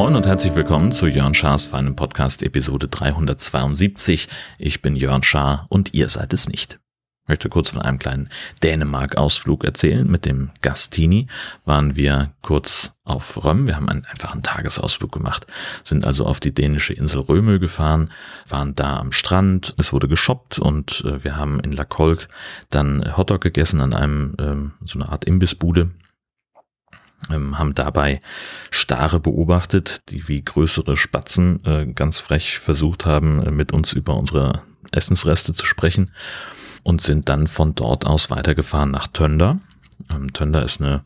Moin und herzlich willkommen zu Jörn Schars feinem Podcast Episode 372. Ich bin Jörn Schaar und ihr seid es nicht. Möchte kurz von einem kleinen Dänemark-Ausflug erzählen. Mit dem Gastini waren wir kurz auf Röm. Wir haben einen, einfach einen Tagesausflug gemacht, sind also auf die dänische Insel Römö gefahren, waren da am Strand, es wurde geshoppt und äh, wir haben in La Colque dann Hotdog gegessen an einem, ähm, so eine Art Imbissbude ähm, haben dabei Stare beobachtet, die wie größere Spatzen äh, ganz frech versucht haben, äh, mit uns über unsere Essensreste zu sprechen und sind dann von dort aus weitergefahren nach Tönder. Ähm, Tönder ist eine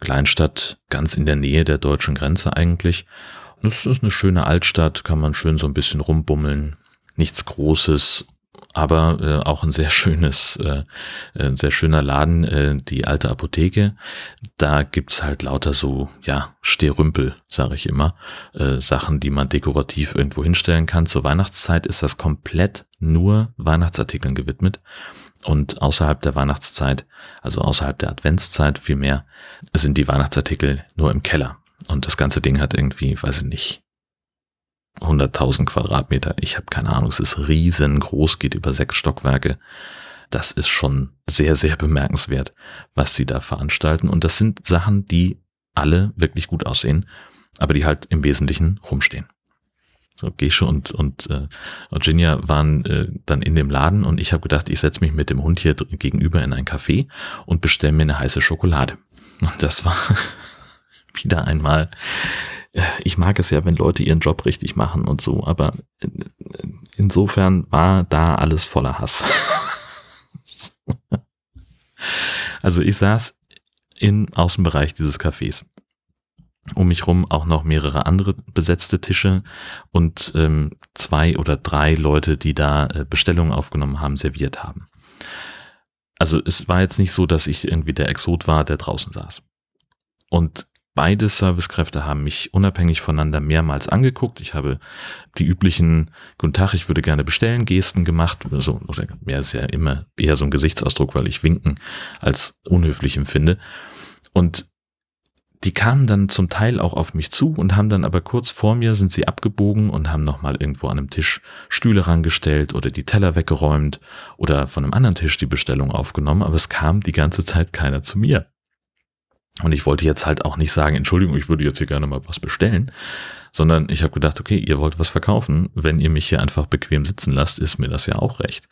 Kleinstadt ganz in der Nähe der deutschen Grenze eigentlich. Es ist eine schöne Altstadt, kann man schön so ein bisschen rumbummeln. Nichts Großes, aber äh, auch ein sehr schönes, äh, ein sehr schöner Laden, äh, die alte Apotheke. Da gibt's halt lauter so, ja, Stehrümpel, sage ich immer, äh, Sachen, die man dekorativ irgendwo hinstellen kann. Zur Weihnachtszeit ist das komplett nur Weihnachtsartikeln gewidmet. Und außerhalb der Weihnachtszeit, also außerhalb der Adventszeit vielmehr, sind die Weihnachtsartikel nur im Keller. Und das ganze Ding hat irgendwie, weiß ich nicht, 100.000 Quadratmeter. Ich habe keine Ahnung, es ist riesengroß, geht über sechs Stockwerke. Das ist schon sehr, sehr bemerkenswert, was sie da veranstalten. Und das sind Sachen, die alle wirklich gut aussehen, aber die halt im Wesentlichen rumstehen. So, Gesche und, und äh, Virginia waren äh, dann in dem Laden und ich habe gedacht, ich setze mich mit dem Hund hier gegenüber in ein Café und bestelle mir eine heiße Schokolade. Und das war wieder einmal ich mag es ja, wenn Leute ihren Job richtig machen und so, aber insofern war da alles voller Hass. also ich saß im Außenbereich dieses Cafés. Um mich rum auch noch mehrere andere besetzte Tische und ähm, zwei oder drei Leute, die da äh, Bestellungen aufgenommen haben, serviert haben. Also es war jetzt nicht so, dass ich irgendwie der Exot war, der draußen saß. Und Beide Servicekräfte haben mich unabhängig voneinander mehrmals angeguckt. Ich habe die üblichen Guten Tag, ich würde gerne bestellen Gesten gemacht. So, oder mehr ist ja immer eher so ein Gesichtsausdruck, weil ich winken als unhöflich empfinde. Und die kamen dann zum Teil auch auf mich zu und haben dann aber kurz vor mir sind sie abgebogen und haben nochmal irgendwo an einem Tisch Stühle rangestellt oder die Teller weggeräumt oder von einem anderen Tisch die Bestellung aufgenommen, aber es kam die ganze Zeit keiner zu mir. Und ich wollte jetzt halt auch nicht sagen, Entschuldigung, ich würde jetzt hier gerne mal was bestellen, sondern ich habe gedacht, okay, ihr wollt was verkaufen, wenn ihr mich hier einfach bequem sitzen lasst, ist mir das ja auch recht.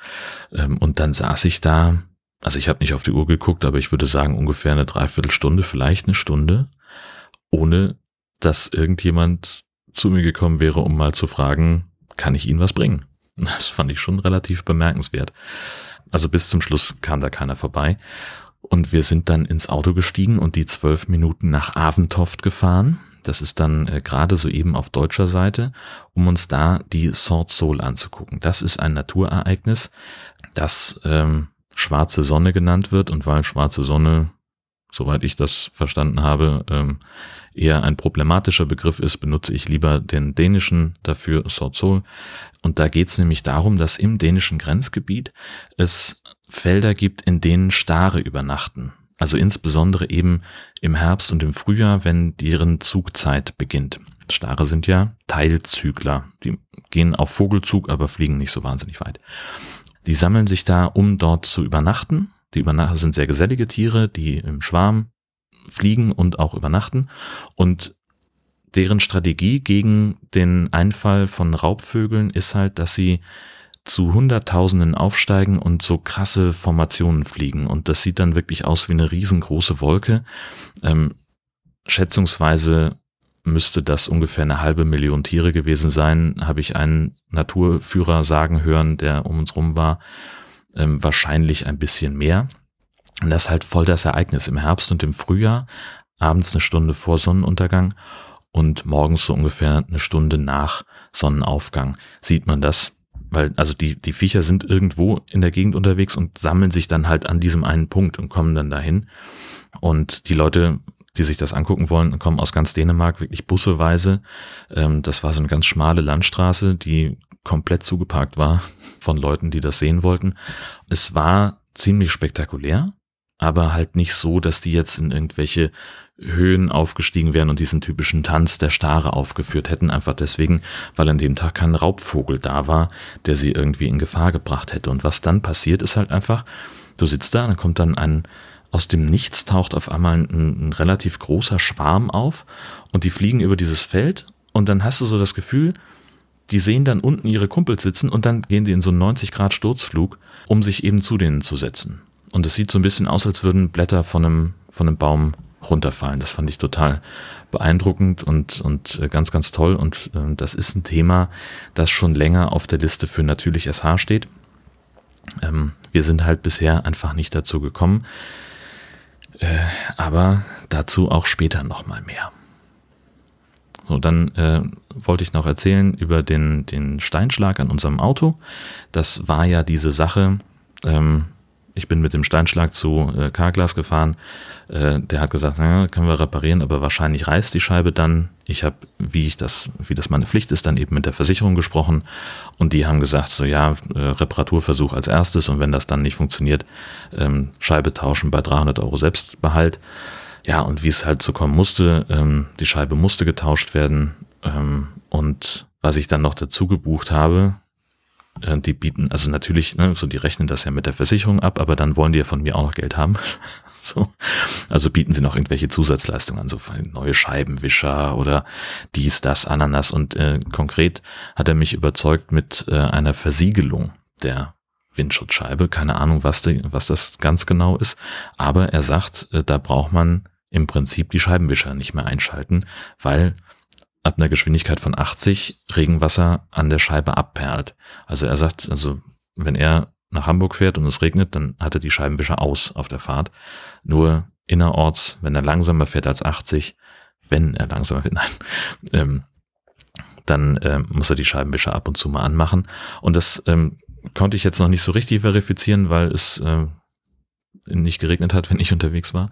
Ähm, und dann saß ich da, also ich habe nicht auf die Uhr geguckt, aber ich würde sagen ungefähr eine Dreiviertelstunde, vielleicht eine Stunde, ohne dass irgendjemand zu mir gekommen wäre, um mal zu fragen, kann ich Ihnen was bringen? Das fand ich schon relativ bemerkenswert. Also bis zum Schluss kam da keiner vorbei. Und wir sind dann ins Auto gestiegen und die zwölf Minuten nach Aventoft gefahren. Das ist dann äh, gerade soeben auf deutscher Seite, um uns da die Sword Soul anzugucken. Das ist ein Naturereignis, das ähm, schwarze Sonne genannt wird und weil schwarze Sonne, soweit ich das verstanden habe, ähm, eher ein problematischer Begriff ist, benutze ich lieber den dänischen dafür Sword Soul. Und da geht es nämlich darum, dass im dänischen Grenzgebiet es Felder gibt, in denen Stare übernachten. Also insbesondere eben im Herbst und im Frühjahr, wenn deren Zugzeit beginnt. Stare sind ja Teilzügler. Die gehen auf Vogelzug, aber fliegen nicht so wahnsinnig weit. Die sammeln sich da, um dort zu übernachten. Die Übernachter sind sehr gesellige Tiere, die im Schwarm fliegen und auch übernachten. Und deren Strategie gegen den Einfall von Raubvögeln ist halt, dass sie zu Hunderttausenden aufsteigen und so krasse Formationen fliegen. Und das sieht dann wirklich aus wie eine riesengroße Wolke. Ähm, schätzungsweise müsste das ungefähr eine halbe Million Tiere gewesen sein, habe ich einen Naturführer sagen hören, der um uns rum war. Ähm, wahrscheinlich ein bisschen mehr. Und das ist halt voll das Ereignis im Herbst und im Frühjahr, abends eine Stunde vor Sonnenuntergang und morgens so ungefähr eine Stunde nach Sonnenaufgang sieht man das weil also die, die Viecher sind irgendwo in der Gegend unterwegs und sammeln sich dann halt an diesem einen Punkt und kommen dann dahin. Und die Leute, die sich das angucken wollen, kommen aus ganz Dänemark, wirklich busseweise. Ähm, das war so eine ganz schmale Landstraße, die komplett zugeparkt war von Leuten, die das sehen wollten. Es war ziemlich spektakulär, aber halt nicht so, dass die jetzt in irgendwelche Höhen aufgestiegen wären und diesen typischen Tanz der Stare aufgeführt hätten, einfach deswegen, weil an dem Tag kein Raubvogel da war, der sie irgendwie in Gefahr gebracht hätte. Und was dann passiert, ist halt einfach, du sitzt da, dann kommt dann ein, aus dem Nichts taucht auf einmal ein, ein relativ großer Schwarm auf und die fliegen über dieses Feld und dann hast du so das Gefühl, die sehen dann unten ihre Kumpels sitzen und dann gehen sie in so einen 90 Grad Sturzflug, um sich eben zu denen zu setzen. Und es sieht so ein bisschen aus, als würden Blätter von einem, von einem Baum runterfallen. Das fand ich total beeindruckend und, und äh, ganz, ganz toll. Und äh, das ist ein Thema, das schon länger auf der Liste für natürlich SH steht. Ähm, wir sind halt bisher einfach nicht dazu gekommen. Äh, aber dazu auch später nochmal mehr. So, dann äh, wollte ich noch erzählen über den, den Steinschlag an unserem Auto. Das war ja diese Sache, ähm, ich bin mit dem Steinschlag zu äh, Carglass gefahren. Äh, der hat gesagt, na, können wir reparieren, aber wahrscheinlich reißt die Scheibe dann. Ich habe, wie ich das, wie das meine Pflicht ist, dann eben mit der Versicherung gesprochen und die haben gesagt, so ja, äh, Reparaturversuch als erstes und wenn das dann nicht funktioniert, ähm, Scheibe tauschen bei 300 Euro Selbstbehalt. Ja, und wie es halt so kommen musste, ähm, die Scheibe musste getauscht werden ähm, und was ich dann noch dazu gebucht habe, die bieten, also natürlich, ne, so die rechnen das ja mit der Versicherung ab, aber dann wollen die ja von mir auch noch Geld haben. so. Also bieten sie noch irgendwelche Zusatzleistungen an, so neue Scheibenwischer oder dies, das, Ananas. Und äh, konkret hat er mich überzeugt mit äh, einer Versiegelung der Windschutzscheibe. Keine Ahnung, was, die, was das ganz genau ist. Aber er sagt, äh, da braucht man im Prinzip die Scheibenwischer nicht mehr einschalten, weil ab einer Geschwindigkeit von 80 Regenwasser an der Scheibe abperlt. Also er sagt, also wenn er nach Hamburg fährt und es regnet, dann hat er die Scheibenwischer aus auf der Fahrt. Nur innerorts, wenn er langsamer fährt als 80, wenn er langsamer fährt, nein, ähm, dann ähm, muss er die Scheibenwischer ab und zu mal anmachen. Und das ähm, konnte ich jetzt noch nicht so richtig verifizieren, weil es äh, nicht geregnet hat, wenn ich unterwegs war.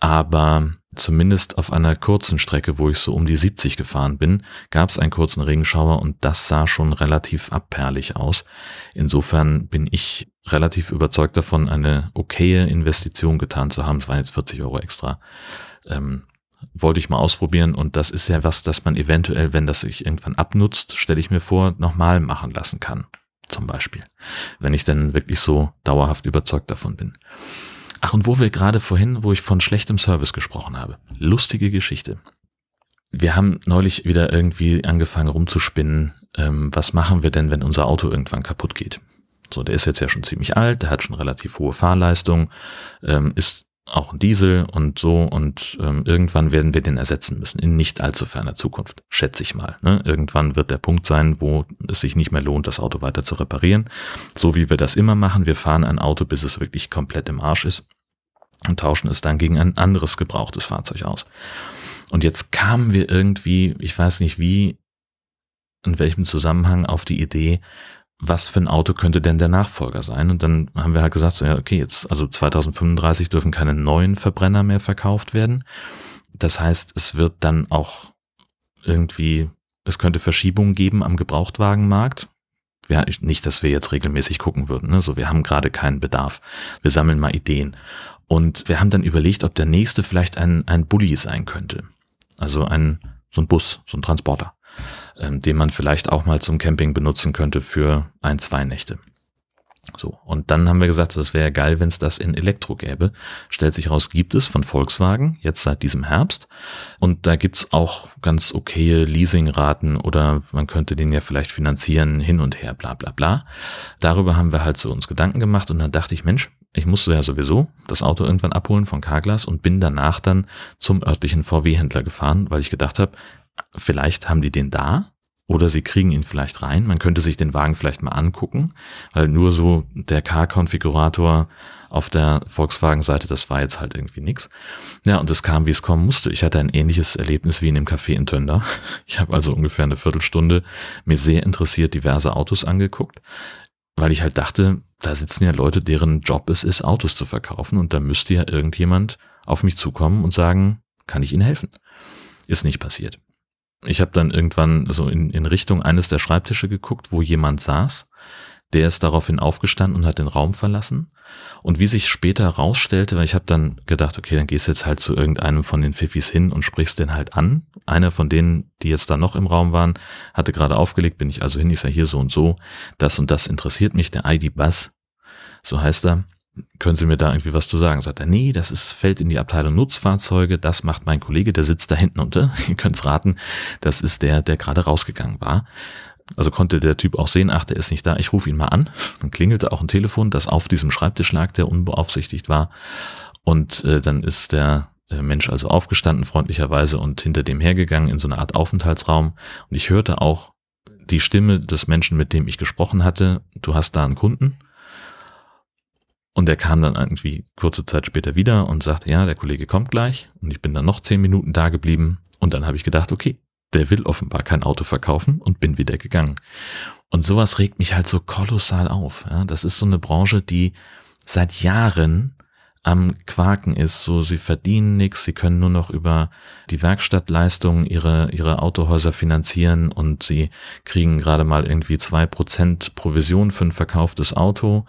Aber zumindest auf einer kurzen Strecke, wo ich so um die 70 gefahren bin, gab es einen kurzen Regenschauer und das sah schon relativ abperlig aus. Insofern bin ich relativ überzeugt davon, eine okaye Investition getan zu haben. Es waren jetzt 40 Euro extra. Ähm, wollte ich mal ausprobieren und das ist ja was, das man eventuell, wenn das sich irgendwann abnutzt, stelle ich mir vor, nochmal machen lassen kann. Zum Beispiel. Wenn ich denn wirklich so dauerhaft überzeugt davon bin. Ach, und wo wir gerade vorhin, wo ich von schlechtem Service gesprochen habe. Lustige Geschichte. Wir haben neulich wieder irgendwie angefangen rumzuspinnen, ähm, was machen wir denn, wenn unser Auto irgendwann kaputt geht. So, der ist jetzt ja schon ziemlich alt, der hat schon relativ hohe Fahrleistung, ähm, ist auch ein Diesel und so und ähm, irgendwann werden wir den ersetzen müssen in nicht allzu ferner Zukunft, schätze ich mal. Ne? Irgendwann wird der Punkt sein, wo es sich nicht mehr lohnt, das Auto weiter zu reparieren. So wie wir das immer machen, wir fahren ein Auto, bis es wirklich komplett im Arsch ist und tauschen es dann gegen ein anderes gebrauchtes Fahrzeug aus. Und jetzt kamen wir irgendwie, ich weiß nicht wie, in welchem Zusammenhang auf die Idee, was für ein Auto könnte denn der Nachfolger sein? Und dann haben wir halt gesagt, so, ja, okay, jetzt, also 2035 dürfen keine neuen Verbrenner mehr verkauft werden. Das heißt, es wird dann auch irgendwie, es könnte Verschiebungen geben am Gebrauchtwagenmarkt. Ja, nicht, dass wir jetzt regelmäßig gucken würden. Ne? So, wir haben gerade keinen Bedarf. Wir sammeln mal Ideen. Und wir haben dann überlegt, ob der nächste vielleicht ein, ein Bulli sein könnte. Also ein, so ein Bus, so ein Transporter ähm, den man vielleicht auch mal zum Camping benutzen könnte für ein, zwei Nächte. So, und dann haben wir gesagt, das wäre geil, wenn es das in Elektro gäbe. Stellt sich raus, gibt es von Volkswagen, jetzt seit diesem Herbst. Und da gibt's auch ganz okaye Leasingraten oder man könnte den ja vielleicht finanzieren, hin und her, bla bla bla. Darüber haben wir halt so uns Gedanken gemacht und dann dachte ich, Mensch, ich musste ja sowieso das Auto irgendwann abholen von Carglass und bin danach dann zum örtlichen VW-Händler gefahren, weil ich gedacht habe, vielleicht haben die den da oder sie kriegen ihn vielleicht rein. Man könnte sich den Wagen vielleicht mal angucken, weil nur so der Car-Konfigurator auf der Volkswagen-Seite, das war jetzt halt irgendwie nix. Ja, und es kam, wie es kommen musste. Ich hatte ein ähnliches Erlebnis wie in dem Café in Tönder. Ich habe also ungefähr eine Viertelstunde mir sehr interessiert diverse Autos angeguckt, weil ich halt dachte, da sitzen ja Leute, deren Job es ist, Autos zu verkaufen und da müsste ja irgendjemand auf mich zukommen und sagen, kann ich Ihnen helfen? Ist nicht passiert ich habe dann irgendwann so in, in Richtung eines der Schreibtische geguckt, wo jemand saß. Der ist daraufhin aufgestanden und hat den Raum verlassen. Und wie sich später herausstellte, weil ich habe dann gedacht, okay, dann gehst du jetzt halt zu irgendeinem von den Pfiffis hin und sprichst den halt an. Einer von denen, die jetzt da noch im Raum waren, hatte gerade aufgelegt, bin ich also hin, ich sage hier so und so, das und das interessiert mich, der ID Buzz, so heißt er können Sie mir da irgendwie was zu sagen? Sagt er, nee, das ist, fällt in die Abteilung Nutzfahrzeuge, das macht mein Kollege, der sitzt da hinten unter. Ihr könnt's raten, das ist der, der gerade rausgegangen war. Also konnte der Typ auch sehen, ach, der ist nicht da, ich rufe ihn mal an. Dann klingelte auch ein Telefon, das auf diesem Schreibtisch lag, der unbeaufsichtigt war. Und äh, dann ist der äh, Mensch also aufgestanden, freundlicherweise, und hinter dem hergegangen in so eine Art Aufenthaltsraum. Und ich hörte auch die Stimme des Menschen, mit dem ich gesprochen hatte, du hast da einen Kunden. Und er kam dann irgendwie kurze Zeit später wieder und sagte, ja, der Kollege kommt gleich. Und ich bin dann noch zehn Minuten da geblieben. Und dann habe ich gedacht, okay, der will offenbar kein Auto verkaufen und bin wieder gegangen. Und sowas regt mich halt so kolossal auf. Ja, das ist so eine Branche, die seit Jahren am Quaken ist. So, sie verdienen nichts, sie können nur noch über die Werkstattleistungen ihre, ihre Autohäuser finanzieren und sie kriegen gerade mal irgendwie zwei Prozent Provision für ein verkauftes Auto.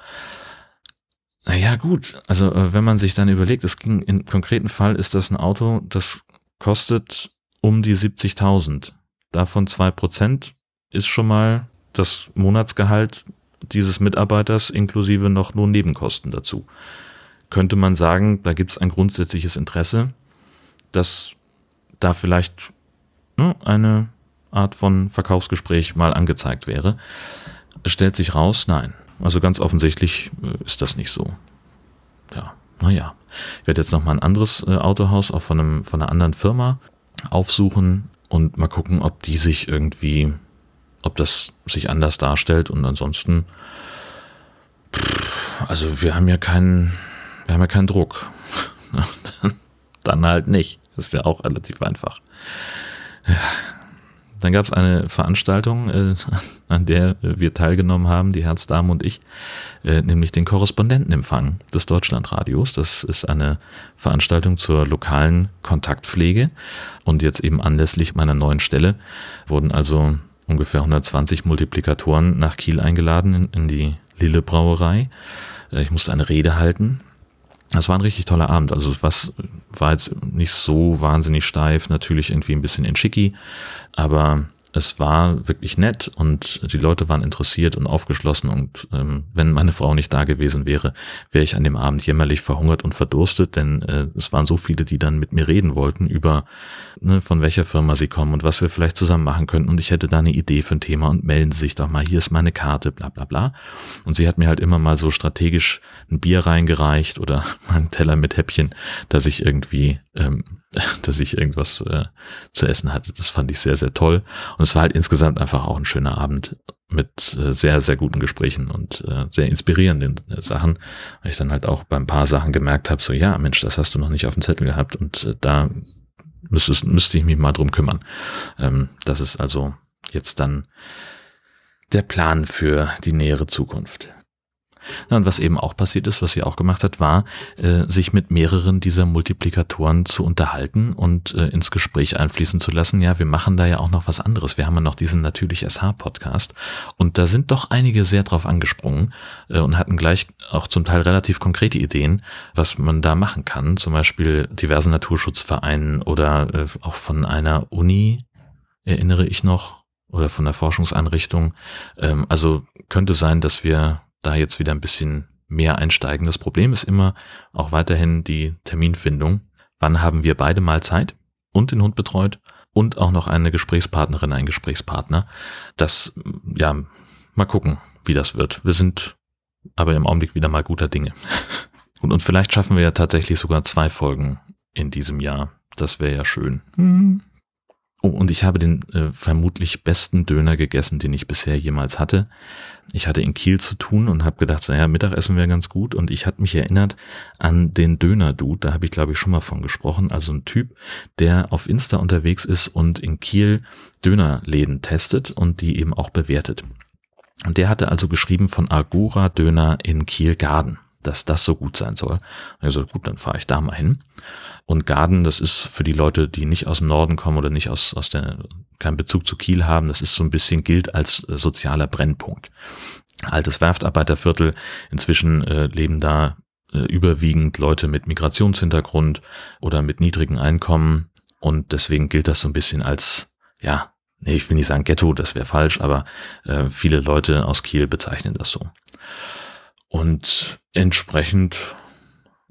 Naja, gut. Also, äh, wenn man sich dann überlegt, es ging im konkreten Fall ist das ein Auto, das kostet um die 70.000. Davon zwei Prozent ist schon mal das Monatsgehalt dieses Mitarbeiters inklusive noch nur Nebenkosten dazu. Könnte man sagen, da gibt es ein grundsätzliches Interesse, dass da vielleicht ne, eine Art von Verkaufsgespräch mal angezeigt wäre. Es stellt sich raus, nein. Also ganz offensichtlich äh, ist das nicht so. Ja, naja. Ich werde jetzt nochmal ein anderes äh, Autohaus auch von, einem, von einer anderen Firma aufsuchen und mal gucken, ob die sich irgendwie, ob das sich anders darstellt und ansonsten, pff, also wir haben ja keinen, wir haben ja keinen Druck. Dann halt nicht. Das ist ja auch relativ einfach. Ja, dann gab es eine Veranstaltung, äh, an der wir teilgenommen haben, die Herzdame und ich, äh, nämlich den Korrespondentenempfang des Deutschlandradios. Das ist eine Veranstaltung zur lokalen Kontaktpflege. Und jetzt eben anlässlich meiner neuen Stelle wurden also ungefähr 120 Multiplikatoren nach Kiel eingeladen in, in die Lille Brauerei. Äh, ich musste eine Rede halten das war ein richtig toller Abend. Also was war jetzt nicht so wahnsinnig steif, natürlich irgendwie ein bisschen in Schicki, aber es war wirklich nett und die Leute waren interessiert und aufgeschlossen und ähm, wenn meine Frau nicht da gewesen wäre, wäre ich an dem Abend jämmerlich verhungert und verdurstet, denn äh, es waren so viele, die dann mit mir reden wollten über ne, von welcher Firma sie kommen und was wir vielleicht zusammen machen könnten und ich hätte da eine Idee für ein Thema und melden Sie sich doch mal, hier ist meine Karte, bla bla bla. Und sie hat mir halt immer mal so strategisch ein Bier reingereicht oder einen Teller mit Häppchen, dass ich irgendwie ähm, dass ich irgendwas äh, zu essen hatte. Das fand ich sehr, sehr toll. Und es war halt insgesamt einfach auch ein schöner Abend mit äh, sehr, sehr guten Gesprächen und äh, sehr inspirierenden äh, Sachen, weil ich dann halt auch bei ein paar Sachen gemerkt habe, so ja, Mensch, das hast du noch nicht auf dem Zettel gehabt und äh, da müsstest, müsste ich mich mal drum kümmern. Ähm, das ist also jetzt dann der Plan für die nähere Zukunft. Ja, und was eben auch passiert ist, was sie auch gemacht hat, war, äh, sich mit mehreren dieser Multiplikatoren zu unterhalten und äh, ins Gespräch einfließen zu lassen. Ja, wir machen da ja auch noch was anderes. Wir haben ja noch diesen natürlich SH-Podcast und da sind doch einige sehr drauf angesprungen äh, und hatten gleich auch zum Teil relativ konkrete Ideen, was man da machen kann. Zum Beispiel diversen Naturschutzvereinen oder äh, auch von einer Uni, erinnere ich noch, oder von der Forschungseinrichtung. Ähm, also könnte sein, dass wir da jetzt wieder ein bisschen mehr einsteigen. Das Problem ist immer auch weiterhin die Terminfindung. Wann haben wir beide mal Zeit und den Hund betreut und auch noch eine Gesprächspartnerin, ein Gesprächspartner. Das, ja, mal gucken, wie das wird. Wir sind aber im Augenblick wieder mal guter Dinge. Und, und vielleicht schaffen wir ja tatsächlich sogar zwei Folgen in diesem Jahr. Das wäre ja schön. Hm. Oh, und ich habe den äh, vermutlich besten Döner gegessen, den ich bisher jemals hatte. Ich hatte in Kiel zu tun und habe gedacht, naja, Mittagessen wäre ganz gut. Und ich hatte mich erinnert an den Döner-Dude, da habe ich glaube ich schon mal von gesprochen. Also ein Typ, der auf Insta unterwegs ist und in Kiel Dönerläden testet und die eben auch bewertet. Und der hatte also geschrieben von Agora Döner in Kiel Garden. Dass das so gut sein soll. Also gut, dann fahre ich da mal hin. Und Garden, das ist für die Leute, die nicht aus dem Norden kommen oder nicht aus, aus der, keinen Bezug zu Kiel haben, das ist so ein bisschen gilt als äh, sozialer Brennpunkt. Altes Werftarbeiterviertel, inzwischen äh, leben da äh, überwiegend Leute mit Migrationshintergrund oder mit niedrigen Einkommen und deswegen gilt das so ein bisschen als, ja, nee, ich will nicht sagen Ghetto, das wäre falsch, aber äh, viele Leute aus Kiel bezeichnen das so. Und entsprechend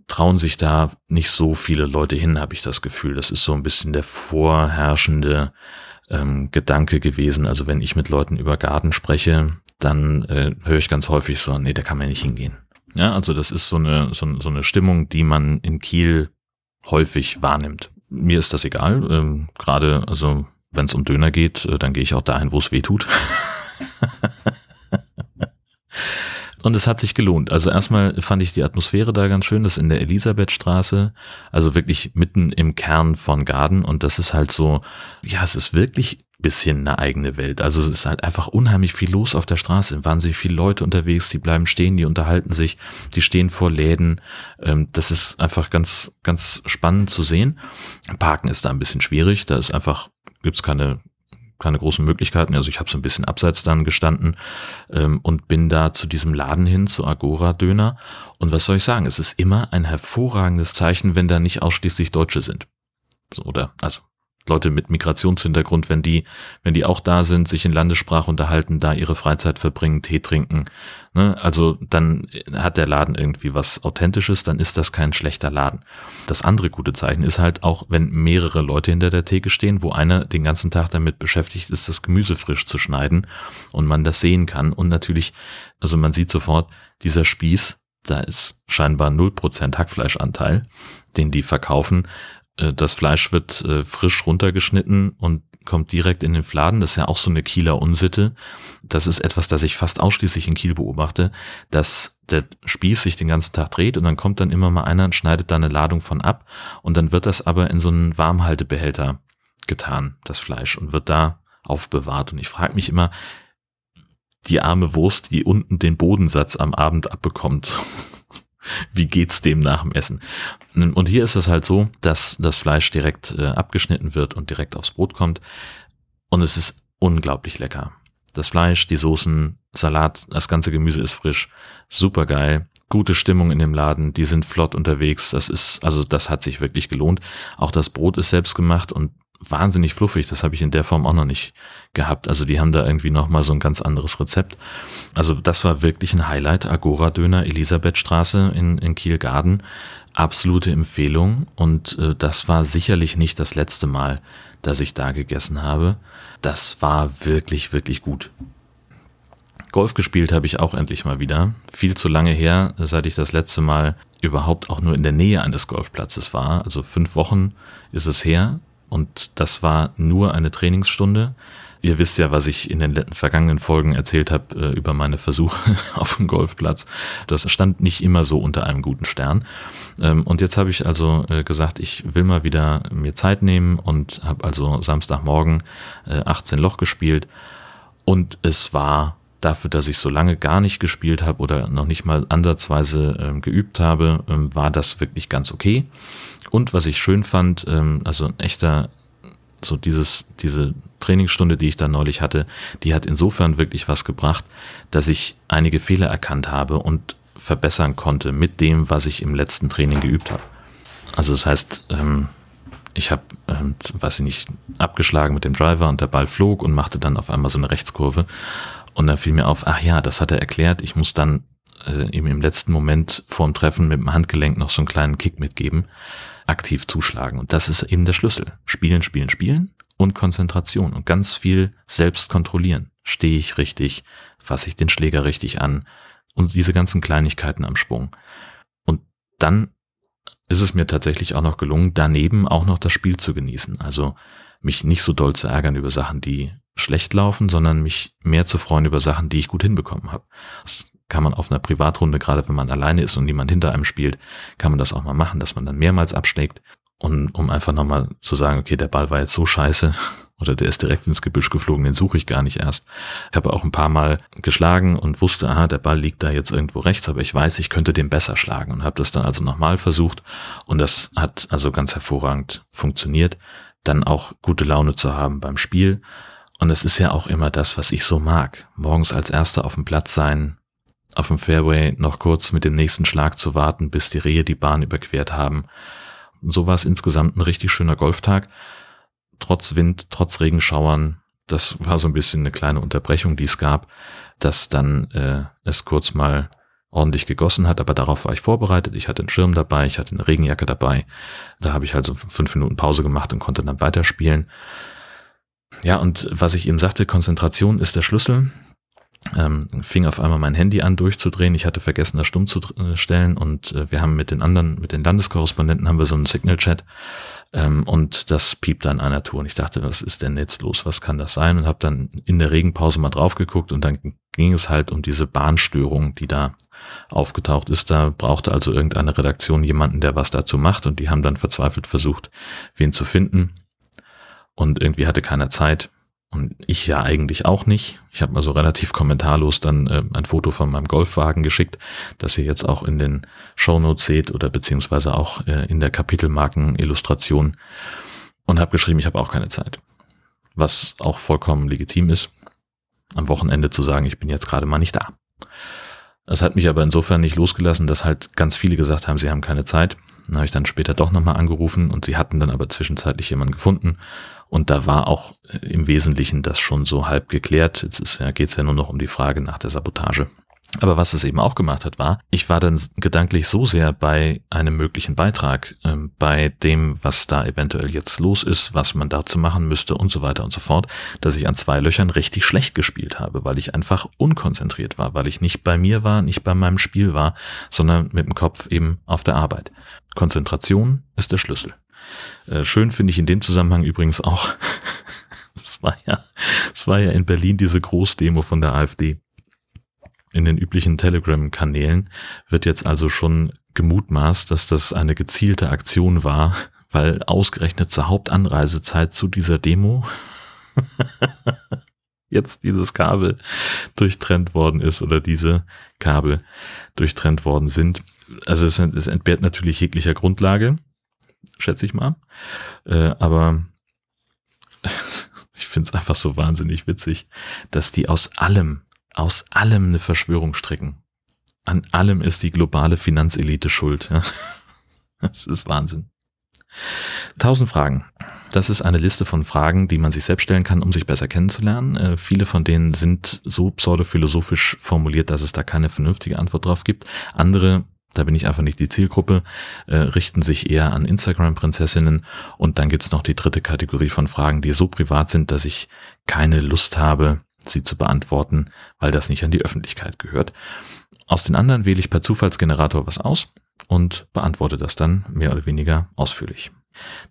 trauen sich da nicht so viele Leute hin, habe ich das Gefühl. Das ist so ein bisschen der vorherrschende ähm, Gedanke gewesen. Also wenn ich mit Leuten über Garten spreche, dann äh, höre ich ganz häufig so, nee, da kann man nicht hingehen. Ja, also das ist so eine, so, so eine Stimmung, die man in Kiel häufig wahrnimmt. Mir ist das egal. Ähm, Gerade, also wenn es um Döner geht, äh, dann gehe ich auch dahin, wo es weh tut. Und es hat sich gelohnt. Also erstmal fand ich die Atmosphäre da ganz schön, das in der Elisabethstraße, also wirklich mitten im Kern von Garden. Und das ist halt so, ja, es ist wirklich bisschen eine eigene Welt. Also es ist halt einfach unheimlich viel los auf der Straße. Wahnsinnig viele Leute unterwegs, die bleiben stehen, die unterhalten sich, die stehen vor Läden. Ähm, das ist einfach ganz, ganz spannend zu sehen. Parken ist da ein bisschen schwierig. Da ist einfach, gibt's keine keine großen Möglichkeiten. Also ich habe so ein bisschen abseits dann gestanden ähm, und bin da zu diesem Laden hin, zu Agora Döner. Und was soll ich sagen? Es ist immer ein hervorragendes Zeichen, wenn da nicht ausschließlich Deutsche sind. So, oder, also Leute mit Migrationshintergrund, wenn die, wenn die auch da sind, sich in Landessprache unterhalten, da ihre Freizeit verbringen, Tee trinken, ne? also dann hat der Laden irgendwie was Authentisches, dann ist das kein schlechter Laden. Das andere gute Zeichen ist halt auch, wenn mehrere Leute hinter der Theke stehen, wo einer den ganzen Tag damit beschäftigt ist, das Gemüse frisch zu schneiden und man das sehen kann und natürlich, also man sieht sofort, dieser Spieß, da ist scheinbar 0% Hackfleischanteil, den die verkaufen. Äh, das Fleisch wird äh, frisch runtergeschnitten und kommt direkt in den Fladen. Das ist ja auch so eine Kieler Unsitte. Das ist etwas, das ich fast ausschließlich in Kiel beobachte, dass der Spieß sich den ganzen Tag dreht und dann kommt dann immer mal einer und schneidet da eine Ladung von ab und dann wird das aber in so einen Warmhaltebehälter getan, das Fleisch, und wird da aufbewahrt. Und ich frage mich immer, die arme Wurst, die unten den Bodensatz am Abend abbekommt, wie geht's dem nach dem Essen? Und hier ist es halt so, dass das Fleisch direkt äh, abgeschnitten wird und direkt aufs Brot kommt. Und es ist unglaublich lecker. Das Fleisch, die Soßen, Salat, das ganze Gemüse ist frisch. Super geil. Gute Stimmung in dem Laden. Die sind flott unterwegs. Das ist, also das hat sich wirklich gelohnt. Auch das Brot ist selbst gemacht und wahnsinnig fluffig. Das habe ich in der Form auch noch nicht gehabt. Also die haben da irgendwie nochmal so ein ganz anderes Rezept. Also das war wirklich ein Highlight. Agora Döner, Elisabethstraße in, in Kielgarden. Absolute Empfehlung. Und äh, das war sicherlich nicht das letzte Mal, dass ich da gegessen habe. Das war wirklich, wirklich gut. Golf gespielt habe ich auch endlich mal wieder. Viel zu lange her, seit ich das letzte Mal überhaupt auch nur in der Nähe eines Golfplatzes war. Also fünf Wochen ist es her. Und das war nur eine Trainingsstunde. Ihr wisst ja, was ich in den vergangenen Folgen erzählt habe äh, über meine Versuche auf dem Golfplatz. Das stand nicht immer so unter einem guten Stern. Ähm, und jetzt habe ich also äh, gesagt, ich will mal wieder mir Zeit nehmen und habe also Samstagmorgen äh, 18 Loch gespielt. Und es war dafür, dass ich so lange gar nicht gespielt habe oder noch nicht mal ansatzweise ähm, geübt habe, ähm, war das wirklich ganz okay. Und was ich schön fand, ähm, also ein echter, so dieses, diese Trainingsstunde, die ich da neulich hatte, die hat insofern wirklich was gebracht, dass ich einige Fehler erkannt habe und verbessern konnte mit dem, was ich im letzten Training geübt habe. Also das heißt, ähm, ich habe, ähm, weiß ich nicht, abgeschlagen mit dem Driver und der Ball flog und machte dann auf einmal so eine Rechtskurve. Und dann fiel mir auf, ach ja, das hat er erklärt, ich muss dann äh, eben im letzten Moment vorm Treffen mit dem Handgelenk noch so einen kleinen Kick mitgeben aktiv zuschlagen. Und das ist eben der Schlüssel. Spielen, spielen, spielen und Konzentration und ganz viel selbst kontrollieren. Stehe ich richtig? Fasse ich den Schläger richtig an? Und diese ganzen Kleinigkeiten am Schwung. Und dann ist es mir tatsächlich auch noch gelungen, daneben auch noch das Spiel zu genießen. Also mich nicht so doll zu ärgern über Sachen, die schlecht laufen, sondern mich mehr zu freuen über Sachen, die ich gut hinbekommen habe. Das kann man auf einer Privatrunde, gerade wenn man alleine ist und niemand hinter einem spielt, kann man das auch mal machen, dass man dann mehrmals abschlägt. Und um einfach nochmal zu sagen, okay, der Ball war jetzt so scheiße, oder der ist direkt ins Gebüsch geflogen, den suche ich gar nicht erst. Ich habe auch ein paar Mal geschlagen und wusste, ah, der Ball liegt da jetzt irgendwo rechts, aber ich weiß, ich könnte den besser schlagen und habe das dann also nochmal versucht und das hat also ganz hervorragend funktioniert. Dann auch gute Laune zu haben beim Spiel. Und es ist ja auch immer das, was ich so mag. Morgens als Erster auf dem Platz sein, auf dem Fairway noch kurz mit dem nächsten Schlag zu warten, bis die Rehe die Bahn überquert haben. Und so war es insgesamt ein richtig schöner Golftag. Trotz Wind, trotz Regenschauern. Das war so ein bisschen eine kleine Unterbrechung, die es gab, dass dann äh, es kurz mal ordentlich gegossen hat, aber darauf war ich vorbereitet. Ich hatte einen Schirm dabei, ich hatte eine Regenjacke dabei. Da habe ich also fünf Minuten Pause gemacht und konnte dann weiterspielen. Ja, und was ich eben sagte, Konzentration ist der Schlüssel ähm, fing auf einmal mein Handy an durchzudrehen. Ich hatte vergessen, das stumm zu äh, stellen und äh, wir haben mit den anderen, mit den Landeskorrespondenten haben wir so einen Signal-Chat ähm, und das piept an einer Tour. Und ich dachte, was ist denn jetzt los? Was kann das sein? Und habe dann in der Regenpause mal drauf geguckt und dann ging es halt um diese Bahnstörung, die da aufgetaucht ist. Da brauchte also irgendeine Redaktion jemanden, der was dazu macht und die haben dann verzweifelt versucht, wen zu finden. Und irgendwie hatte keiner Zeit und ich ja eigentlich auch nicht. Ich habe also relativ kommentarlos dann äh, ein Foto von meinem Golfwagen geschickt, das ihr jetzt auch in den Shownotes seht oder beziehungsweise auch äh, in der Kapitelmarken-Illustration und habe geschrieben, ich habe auch keine Zeit. Was auch vollkommen legitim ist, am Wochenende zu sagen, ich bin jetzt gerade mal nicht da. Das hat mich aber insofern nicht losgelassen, dass halt ganz viele gesagt haben, sie haben keine Zeit. Dann habe ich dann später doch nochmal angerufen und sie hatten dann aber zwischenzeitlich jemanden gefunden und da war auch äh, im Wesentlichen das schon so halb geklärt. Jetzt ist ja, geht's ja nur noch um die Frage nach der Sabotage. Aber was es eben auch gemacht hat, war, ich war dann gedanklich so sehr bei einem möglichen Beitrag, äh, bei dem, was da eventuell jetzt los ist, was man dazu machen müsste und so weiter und so fort, dass ich an zwei Löchern richtig schlecht gespielt habe, weil ich einfach unkonzentriert war, weil ich nicht bei mir war, nicht bei meinem Spiel war, sondern mit dem Kopf eben auf der Arbeit. Konzentration ist der Schlüssel. Äh, schön finde ich in dem Zusammenhang übrigens auch, es war ja, es war ja in Berlin diese Großdemo von der AfD. In den üblichen Telegram-Kanälen wird jetzt also schon gemutmaßt, dass das eine gezielte Aktion war, weil ausgerechnet zur Hauptanreisezeit zu dieser Demo jetzt dieses Kabel durchtrennt worden ist oder diese Kabel durchtrennt worden sind. Also es, es entbehrt natürlich jeglicher Grundlage schätze ich mal. Äh, aber ich finde es einfach so wahnsinnig witzig, dass die aus allem, aus allem eine Verschwörung stricken. An allem ist die globale Finanzelite schuld. Ja. Das ist Wahnsinn. Tausend Fragen. Das ist eine Liste von Fragen, die man sich selbst stellen kann, um sich besser kennenzulernen. Äh, viele von denen sind so pseudophilosophisch formuliert, dass es da keine vernünftige Antwort drauf gibt. Andere da bin ich einfach nicht die Zielgruppe, äh, richten sich eher an Instagram-Prinzessinnen. Und dann gibt's noch die dritte Kategorie von Fragen, die so privat sind, dass ich keine Lust habe, sie zu beantworten, weil das nicht an die Öffentlichkeit gehört. Aus den anderen wähle ich per Zufallsgenerator was aus und beantworte das dann mehr oder weniger ausführlich.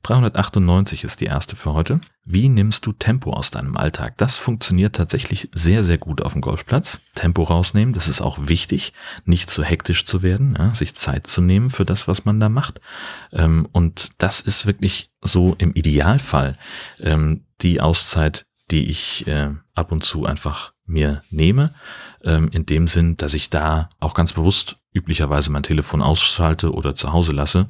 398 ist die erste für heute. Wie nimmst du Tempo aus deinem Alltag? Das funktioniert tatsächlich sehr, sehr gut auf dem Golfplatz. Tempo rausnehmen, das ist auch wichtig, nicht zu hektisch zu werden, ja, sich Zeit zu nehmen für das, was man da macht. Ähm, und das ist wirklich so im Idealfall ähm, die Auszeit, die ich äh, ab und zu einfach mir nehme, ähm, in dem Sinn, dass ich da auch ganz bewusst üblicherweise mein Telefon ausschalte oder zu Hause lasse,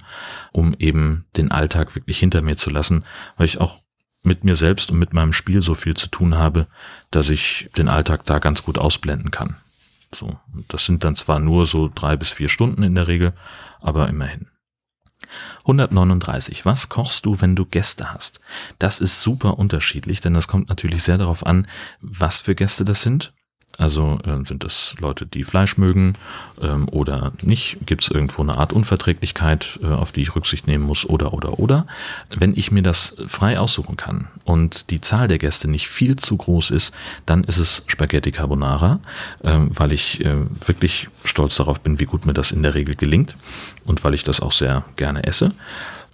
um eben den Alltag wirklich hinter mir zu lassen, weil ich auch mit mir selbst und mit meinem Spiel so viel zu tun habe, dass ich den Alltag da ganz gut ausblenden kann. So, das sind dann zwar nur so drei bis vier Stunden in der Regel, aber immerhin. 139. Was kochst du, wenn du Gäste hast? Das ist super unterschiedlich, denn das kommt natürlich sehr darauf an, was für Gäste das sind. Also äh, sind das Leute, die Fleisch mögen ähm, oder nicht? Gibt es irgendwo eine Art Unverträglichkeit, äh, auf die ich Rücksicht nehmen muss oder oder oder? Wenn ich mir das frei aussuchen kann und die Zahl der Gäste nicht viel zu groß ist, dann ist es Spaghetti Carbonara, äh, weil ich äh, wirklich stolz darauf bin, wie gut mir das in der Regel gelingt und weil ich das auch sehr gerne esse.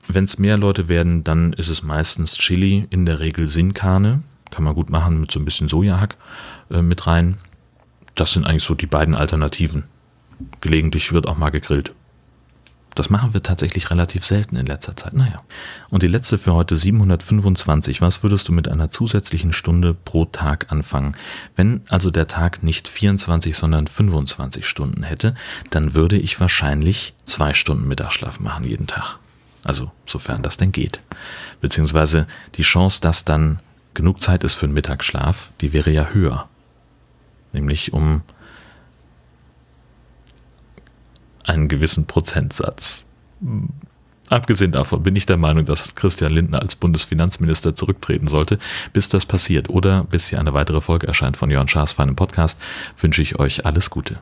Wenn es mehr Leute werden, dann ist es meistens Chili, in der Regel Sinkane. Kann man gut machen mit so ein bisschen Sojahack äh, mit rein das sind eigentlich so die beiden Alternativen. Gelegentlich wird auch mal gegrillt. Das machen wir tatsächlich relativ selten in letzter Zeit. Naja. Und die letzte für heute 725. Was würdest du mit einer zusätzlichen Stunde pro Tag anfangen? Wenn also der Tag nicht 24, sondern 25 Stunden hätte, dann würde ich wahrscheinlich zwei Stunden Mittagsschlaf machen jeden Tag. Also sofern das denn geht. Beziehungsweise die Chance, dass dann genug Zeit ist für einen Mittagsschlaf, die wäre ja höher. Nämlich um einen gewissen Prozentsatz. Abgesehen davon bin ich der Meinung, dass Christian Lindner als Bundesfinanzminister zurücktreten sollte. Bis das passiert oder bis hier eine weitere Folge erscheint von Jörn Schaas feinem Podcast, wünsche ich euch alles Gute.